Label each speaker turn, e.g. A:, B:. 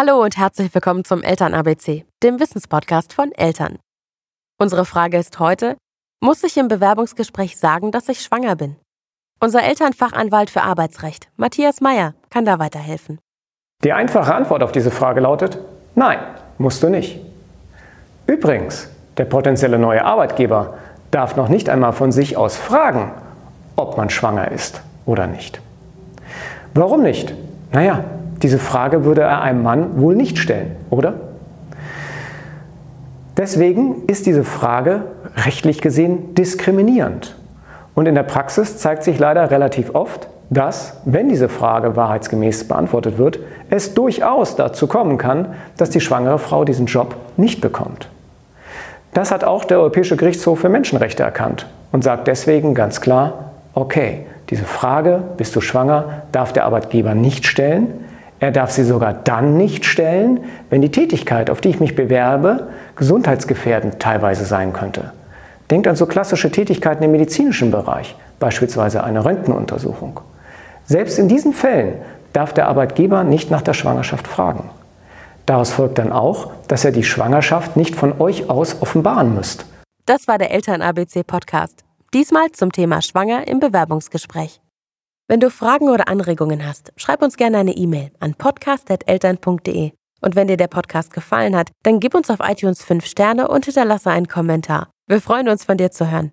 A: Hallo und herzlich willkommen zum Eltern ABC, dem Wissenspodcast von Eltern. Unsere Frage ist heute, muss ich im Bewerbungsgespräch sagen, dass ich schwanger bin? Unser Elternfachanwalt für Arbeitsrecht, Matthias Meyer, kann da weiterhelfen.
B: Die einfache Antwort auf diese Frage lautet, nein, musst du nicht. Übrigens, der potenzielle neue Arbeitgeber darf noch nicht einmal von sich aus fragen, ob man schwanger ist oder nicht. Warum nicht? Naja, diese Frage würde er einem Mann wohl nicht stellen, oder? Deswegen ist diese Frage rechtlich gesehen diskriminierend. Und in der Praxis zeigt sich leider relativ oft, dass, wenn diese Frage wahrheitsgemäß beantwortet wird, es durchaus dazu kommen kann, dass die schwangere Frau diesen Job nicht bekommt. Das hat auch der Europäische Gerichtshof für Menschenrechte erkannt und sagt deswegen ganz klar, okay, diese Frage, bist du schwanger, darf der Arbeitgeber nicht stellen. Er darf sie sogar dann nicht stellen, wenn die Tätigkeit, auf die ich mich bewerbe, gesundheitsgefährdend teilweise sein könnte. Denkt an so klassische Tätigkeiten im medizinischen Bereich, beispielsweise eine Röntgenuntersuchung. Selbst in diesen Fällen darf der Arbeitgeber nicht nach der Schwangerschaft fragen. Daraus folgt dann auch, dass er die Schwangerschaft nicht von euch aus offenbaren müsst.
A: Das war der Eltern-ABC-Podcast. Diesmal zum Thema Schwanger im Bewerbungsgespräch. Wenn du Fragen oder Anregungen hast, schreib uns gerne eine E-Mail an podcast.eltern.de. Und wenn dir der Podcast gefallen hat, dann gib uns auf iTunes 5 Sterne und hinterlasse einen Kommentar. Wir freuen uns, von dir zu hören.